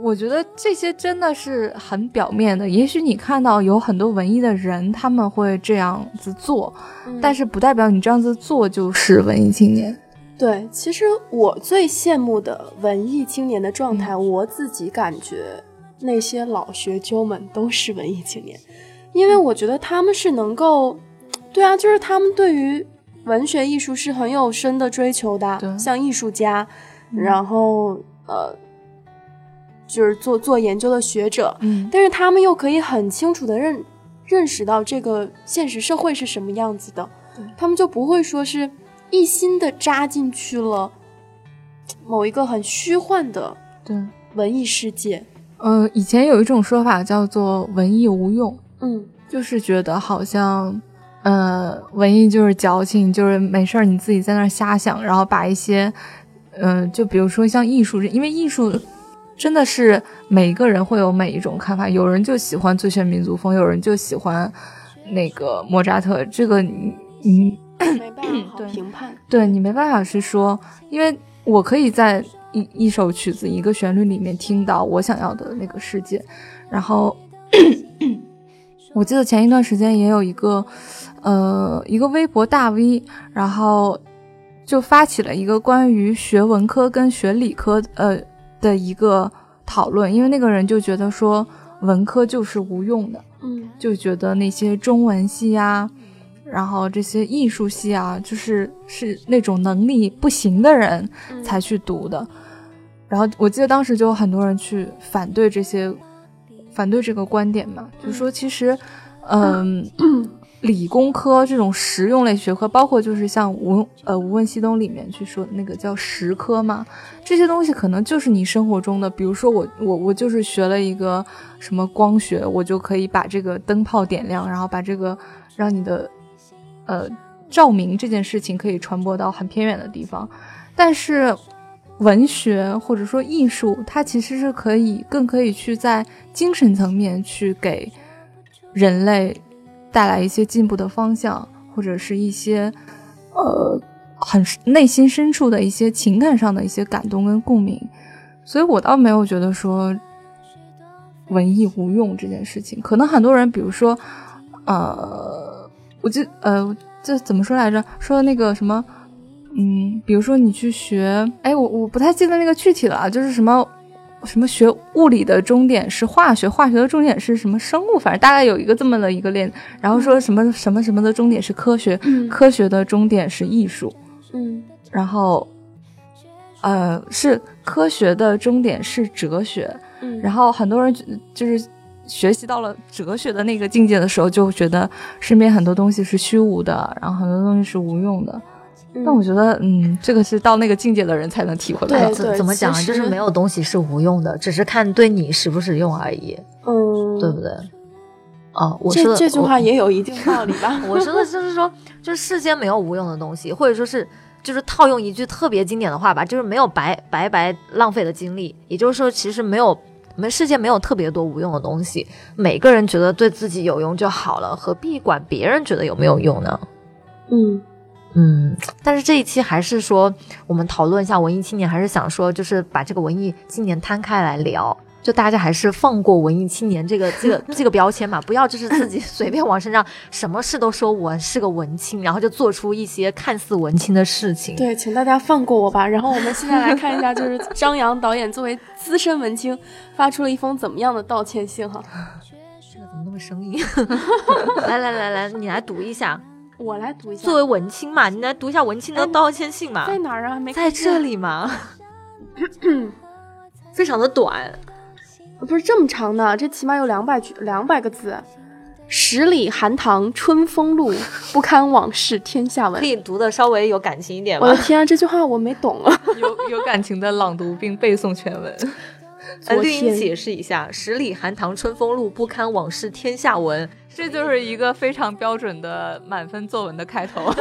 我觉得这些真的是很表面的，也许你看到有很多文艺的人他们会这样子做，但是不代表你这样子做就是文艺青年。对，其实我最羡慕的文艺青年的状态，我自己感觉那些老学究们都是文艺青年，因为我觉得他们是能够对啊，就是他们对于文学艺术是很有深的追求的，像艺术家，然后呃，就是做做研究的学者，嗯。但是他们又可以很清楚的认认识到这个现实社会是什么样子的，他们就不会说是一心的扎进去了某一个很虚幻的对，文艺世界。呃，以前有一种说法叫做文艺无用，嗯。就是觉得好像，呃，文艺就是矫情，就是没事儿你自己在那儿瞎想，然后把一些，嗯、就比如说像艺术，因为艺术真的是每一个人会有每一种看法，有人就喜欢最炫民族风，有人就喜欢那个莫扎特，这个你你没办法评判。<clears throat> 对你没办法是说，因为我可以在一一首曲子一个旋律里面听到我想要的那个世界，然后 <coughs> 我记得前一段时间也有一个呃一个微博大 V，然后就发起了一个关于学文科跟学理科呃的一个讨论，因为那个人就觉得说文科就是无用的，嗯就觉得那些中文系啊，然后这些艺术系啊，就是是那种能力不行的人嗯才去读的。然后我记得当时就有很多人去反对这些，反对这个观点嘛，就说其实，嗯，<laughs> 理工科这种实用类学科，包括就是像无呃无问西东里面去说的那个叫实科嘛，这些东西可能就是你生活中的，比如说我我我就是学了一个什么光学，我就可以把这个灯泡点亮，然后把这个让你的呃照明这件事情可以传播到很偏远的地方，但是文学或者说艺术，它其实是可以更可以去在精神层面去给人类带来一些进步的方向，或者是一些呃很内心深处的一些情感上的一些感动跟共鸣，所以我倒没有觉得说文艺无用这件事情。可能很多人，比如说，呃，我记呃这怎么说来着？说那个什么。嗯，比如说你去学，哎，我我不太记得那个具体了，就是什么什么学物理的终点是化学，化学的终点是什么生物，反正大概有一个这么的一个链，然后说什么什么什么的终点是科学，嗯。科学的终点是艺术，嗯。然后呃是科学的终点是哲学，嗯，然后很多人就就是学习到了哲学的那个境界的时候，就觉得身边很多东西是虚无的，然后很多东西是无用的。嗯但我觉得，嗯，这个是到那个境界的人才能体会到对。怎怎么讲啊？就是没有东西是无用的，只是看对你实不实用而已，嗯，对不对？哦，我说的这这句话也有一定道理吧？<laughs> 我说的就是说，就是世间没有无用的东西，或者说是就是套用一句特别经典的话吧，就是没有白白白浪费的精力。也就是说，其实没有没世界没有特别多无用的东西，每个人觉得对自己有用就好了，何必管别人觉得有没有用呢？嗯嗯，但是这一期还是说，我们讨论一下文艺青年，还是想说，就是把这个文艺青年摊开来聊。<laughs> 就大家还是放过文艺青年这个 <laughs> 这个这个标签嘛，不要就是自己随便往身上什么事都说我是个文青，然后就做出一些看似文青的事情。对，请大家放过我吧。然后我们现在来看一下，就是张扬导演作为资深文青，发出了一封怎么样的道歉信哈？这个怎么那么生硬？<laughs> 来来来来，你来读一下。我来读一下。作为文青嘛，你来读一下文青的哎道歉信嘛。在哪儿啊？没在这里嘛，<clears throat> 非常的短。不是这么长的，这起码有两百句两百个字。十里寒塘春风路，<laughs> 不堪往事天下闻可。以读的稍微有感情一点吗我的？天啊，这句话我没懂啊！有有感情的朗读并背诵全文。呃，昨天绿茵解释一下：“十里寒塘春风路，不堪往事天下闻。这就是一个非常标准的满分作文的开头。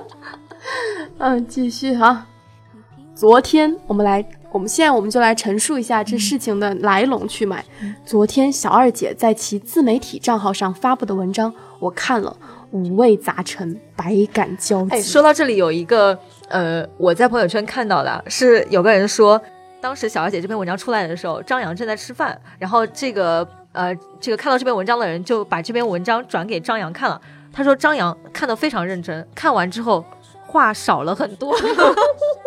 <laughs> 嗯，继续哈。昨天我们来，我们现在我们就来陈述一下这事情的来龙去脉。昨天小二姐在其自媒体账号上发布的文章，我看了，五味杂陈，百感交”集。哎，说到这里，有一个呃，我在朋友圈看到的是有个人说，当时小二姐这篇文章出来的时候，张扬正在吃饭，然后这个呃，这个看到这篇文章的人就把这篇文章转给张扬看了。他说张扬看得非常认真，看完之后话少了很多。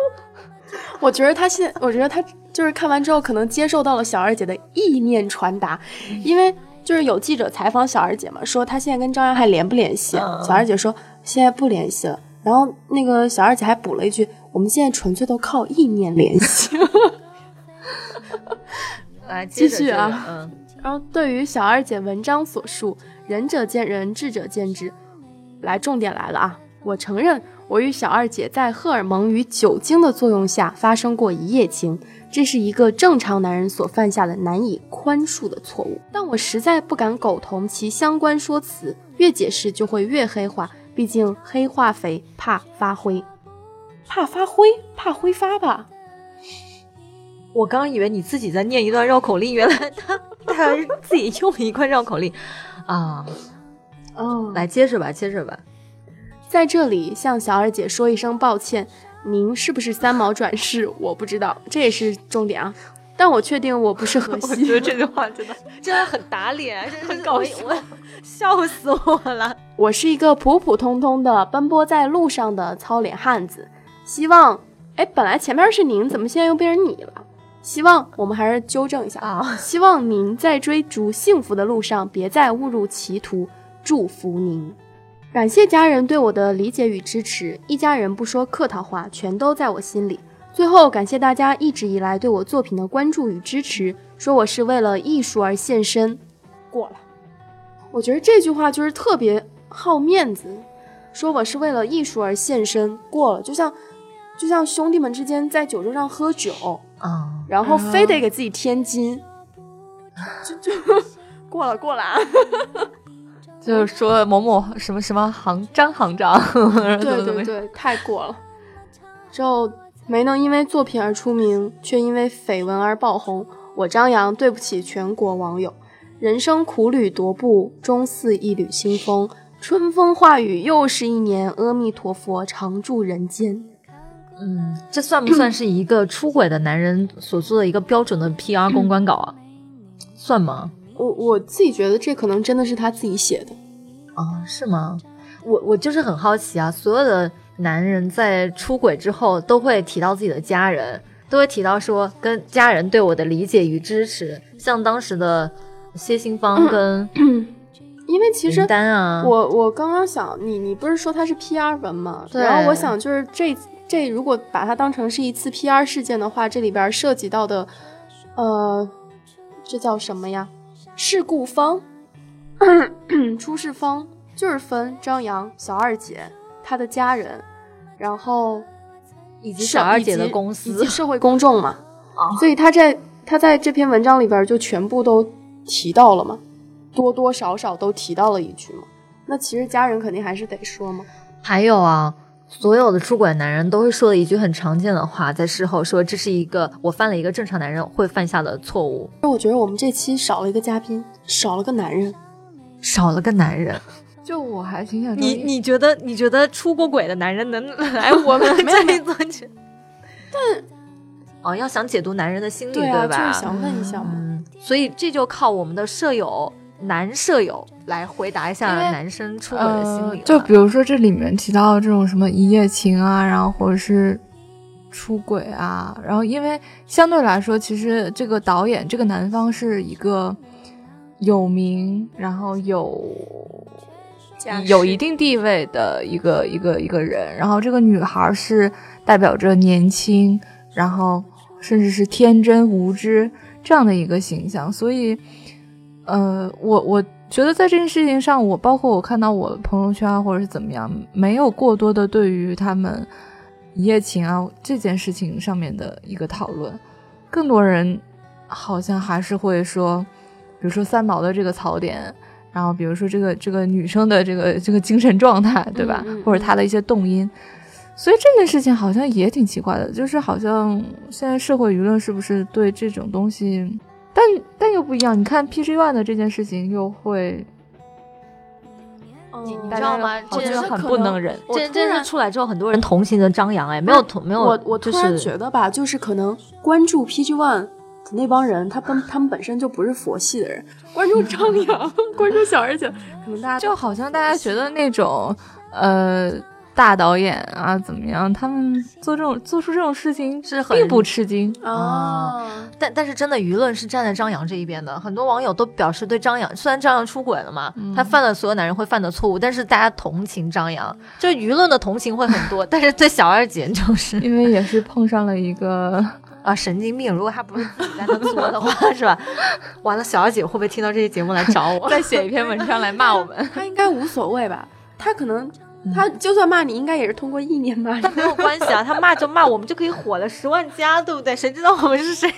<laughs> 我觉得他现，我觉得他就是看完之后，可能接受到了小二姐的意念传达，因为就是有记者采访小二姐嘛，说她现在跟张扬还联不联系？嗯小二姐说现在不联系了。然后那个小二姐还补了一句：“我们现在纯粹都靠意念联系。<laughs> 来继续啊嗯，”然后对于小二姐文章所述，仁者见仁，智者见智。来，重点来了啊！我承认，我与小二姐在荷尔蒙与酒精的作用下发生过一夜情，这是一个正常男人所犯下的难以宽恕的错误。但我实在不敢苟同其相关说辞，越解释就会越黑化，毕竟黑化肥怕发灰，怕发灰，怕挥发吧？我刚以为你自己在念一段绕口令，原来他他自己用了一块绕口令啊！哦来接着吧，接着吧。在这里向小二姐说一声抱歉，您是不是三毛转世？我不知道，这也是重点啊。但我确定我不是 <laughs> 荷西这。句话真的 <laughs> 真的很打脸，真很搞笑，我笑死我了。<laughs> 我是一个普普通通的奔波在路上的糙脸汉子。希望，哎，本来前面是您，怎么现在又变成你了？希望我们还是纠正一下啊！希望您在追逐幸福的路上，别再误入歧途。祝福您，感谢家人对我的理解与支持。一家人不说客套话，全都在我心里。最后，感谢大家一直以来对我作品的关注与支持，说我是为了艺术而献身。过了，我觉得这句话就是特别好面子，说我是为了艺术而献身。过了，就像就像兄弟们之间在酒桌上喝酒，啊，然后非得给自己添金，就就 <laughs> 过了过了啊！<laughs> 就是说某某什么什么行张行长，<laughs> 对对对，太过了。之后没能因为作品而出名，却因为绯闻而爆红。我张扬对不起全国网友。人生苦旅踱步，终似一缕清风。春风化雨，又是一年。阿弥陀佛，常驻人间。嗯，这算不算是一个出轨的男人所做的一个标准的 PR 公关稿啊？算吗？我我自己觉得这可能真的是他自己写的。啊，是吗？我我就是很好奇啊，所有的男人在出轨之后都会提到自己的家人，都会提到说跟家人对我的理解与支持，像当时的谢杏芳跟 <clears throat> 因为其实我我刚刚想，你你不是说他是 PR 文吗？对然后我想就是这这如果把它当成是一次 PR 事件的话，这里边涉及到的，呃，这叫什么呀？事故方，<clears throat> 出事方就是分张扬、小二姐、她的家人，然后以及小二姐的公司以及社会 <laughs> 公众嘛。啊所以他在他在这篇文章里边就全部都提到了嘛，多多少少都提到了一句嘛。那其实家人肯定还是得说嘛。还有啊，所有的出轨男人都会说的一句很常见的话，在事后说这是一个我犯了一个正常男人会犯下的错误，我觉得我们这期少了一个嘉宾，少了个男人。少了个男人。<laughs> 就我还挺想你你觉得你觉得出过轨的男人能来 <laughs> 我们这里做去？<laughs> 但哦，要想解读男人的心理，对啊，吧？就是想问一下嘛。嗯，所以这就靠我们的舍友男舍友来回答一下男生出轨的心理、呃。就比如说这里面提到这种什么一夜情啊，然后或者是出轨啊，然后因为相对来说，其实这个导演这个男方是一个有名，然后有有一定地位的一个一个一个人，然后这个女孩是代表着年轻，然后甚至是天真无知这样的一个形象，所以，呃，我我觉得在这件事情上，我包括我看到我朋友圈啊或者是怎么样，没有过多的对于他们一夜情啊这件事情上面的一个讨论，更多人好像还是会说，比如说三毛的这个槽点。然后，比如说这个这个女生的这个这个精神状态，对吧？嗯嗯或者她的一些动因，所以这件事情好像也挺奇怪的，就是好像现在社会舆论是不是对这种东西，但但又不一样。你看 PG One 的这件事情又会，嗯你知道吗这是可能不能忍。这我突然这是出来之后很多人同情的张扬，哎，没有同没有，我我突然觉得吧，就是可能关注 PG One 那帮人，他本他们本身就不是佛系的人，关注张扬，<laughs> 关注小而且可能大家就好像大家觉得那种，呃，大导演啊怎么样，他们做这种做出这种事情是很并不吃惊。啊，但但是真的舆论是站在张扬这一边的，很多网友都表示对张扬，虽然张扬出轨了嘛，他犯了所有男人会犯的错误，但是大家同情张扬，就舆论的同情会很多，但是对小二姐就是因为也是碰上了一个 <laughs> 啊神经病，如果他不是自己在那作的话，<laughs> 是吧？完了，小二姐会不会听到这些节目来找我？再写一篇文章来骂我们。<laughs> 他应该无所谓吧？他可能他就算骂你，应该也是通过意念骂你。但没有关系啊，<laughs> 他骂就骂，我们就可以火了十万加，对不对？谁知道我们是谁？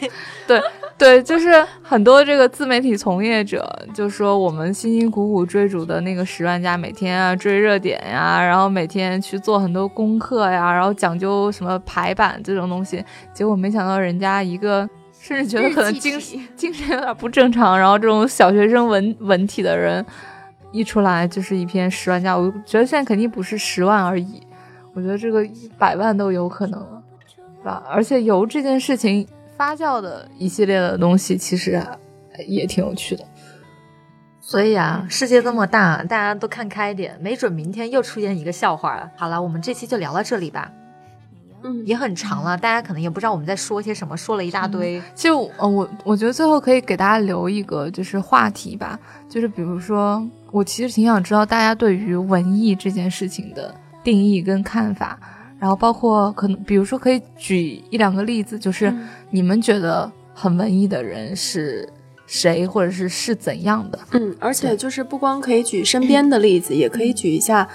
对对，就是很多这个自媒体从业者就说，我们辛辛苦苦追逐的那个十万加，每天啊追热点呀，然后每天去做很多功课呀，然后讲究什么排版这种东西，结果没想到人家一个。甚至觉得可能 <laughs> 精精神有点不正常，然后这种小学生文文体的人一出来就是一篇十万加，我觉得现在肯定不是十万而已，我觉得这个一百万都有可能了，是吧？而且由这件事情发酵的一系列的东西，其实也挺有趣的。所以啊，世界这么大，大家都看开点，没准明天又出现一个笑话了。好了，我们这期就聊到这里吧。嗯，也很长了，大家可能也不知道我们在说些什么，说了一大堆。其实，呃，我我觉得最后可以给大家留一个就是话题吧，就是比如说，我其实挺想知道大家对于文艺这件事情的定义跟看法，然后包括可能，比如说可以举一两个例子，就是你们觉得很文艺的人是谁，或者是是怎样的？嗯，而且就是不光可以举身边的例子，<clears throat> 也可以举一下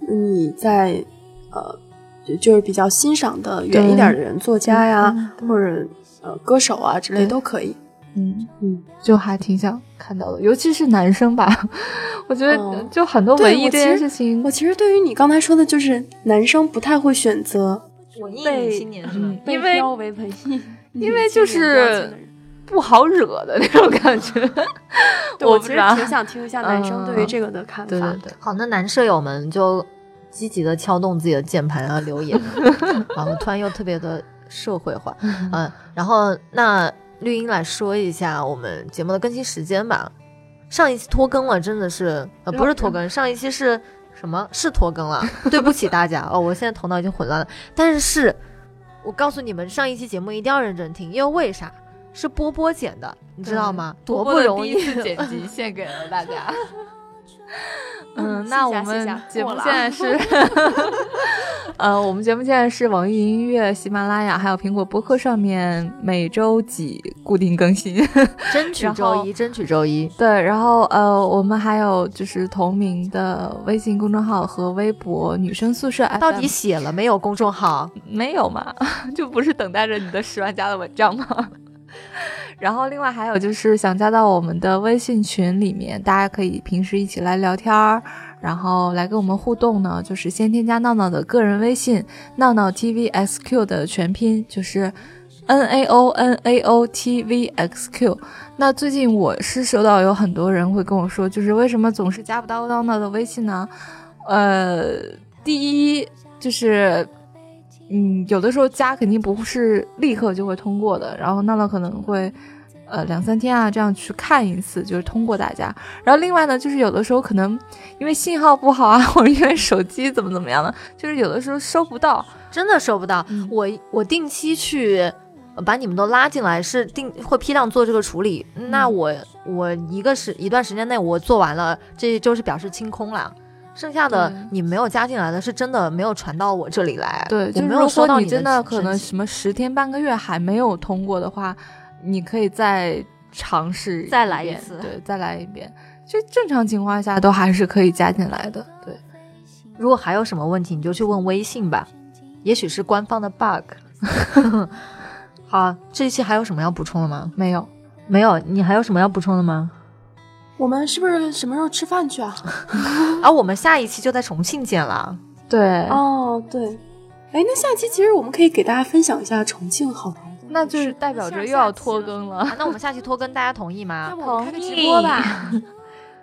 你在呃。就就是比较欣赏的远一点的人，作家呀，或者呃歌手啊之类都可以。嗯嗯，就还挺想看到的，尤其是男生吧。<laughs> 我觉得就很多文艺这件事情，我其实对于你刚才说的，就是男生不太会选择文艺青年，是吧？被标为文艺，<laughs> 因为就是不好惹的那种感觉。<laughs> 我其实挺想听一下男生对于这个的看法。对对对，好，那男舍友们就。积极的敲动自己的键盘啊，留言啊！我突然又特别的社会化，嗯，然后那绿茵来说一下我们节目的更新时间吧。上一期拖更了，真的是呃不是拖更，上一期是什么？是拖更了，<laughs> 对不起大家哦，我现在头脑已经混乱了。但是我告诉你们，上一期节目一定要认真听，因为为啥？是波波剪的，你知道吗？多不容易剪辑，献给了大家。<laughs> <laughs> 嗯，<laughs> 那我们节目现在是，<laughs> 呃，我们节目现在是网易云音乐、喜马拉雅还有苹果播客上面每周几固定更新，争取周一，争取周一。对，然后呃，我们还有就是同名的微信公众号和微博“女生宿舍”。到底写了没有公众号？没有嘛？就不是等待着你的十万加的文章吗？然后，另外还有就是想加到我们的微信群里面，大家可以平时一起来聊天儿，然后来跟我们互动呢。就是先添加闹闹的个人微信，闹闹 T V X Q 的全拼就是 N A O N A O T V X Q。那最近我是收到有很多人会跟我说，就是为什么总是加不到闹闹的微信呢？呃，第一就是。嗯，有的时候加肯定不是立刻就会通过的，然后娜娜可能会，呃，两三天啊这样去看一次，就是通过大家。然后另外呢，就是有的时候可能因为信号不好啊，<laughs> 或者因为手机怎么怎么样的，就是有的时候收不到，真的收不到。我我定期去把你们都拉进来，是定会批量做这个处理。那我我一个时一段时间内我做完了，这就是表示清空了。剩下的你没有加进来的是真的没有传到我这里来，对，就没有收到你真的可能什么十天半个月还没有通过的话，你可以再尝试再来一次，对，再来一遍。就正常情况下都还是可以加进来的，对。如果还有什么问题，你就去问微信吧，也许是官方的 bug。<laughs> 好，这一期还有什么要补充的吗？没有，没有，你还有什么要补充的吗？我们是不是什么时候吃饭去啊？<laughs> 啊，我们下一期就在重庆见了。对，哦，对，哎，那下期其实我们可以给大家分享一下重庆好玩的，那就是代表着又要拖更了。<laughs> 那我们下期拖更，大家同意吗？<laughs> 同意。直播吧。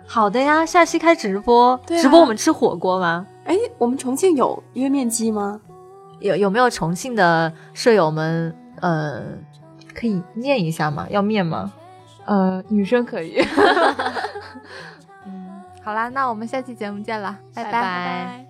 好的呀，下期开直播。直播我们吃火锅吗？哎，我们重庆有约面机吗？有有没有重庆的舍友们？呃，可以念一下吗？要面吗？呃，女生可以。<laughs> 嗯，好啦，那我们下期节目见了，拜拜。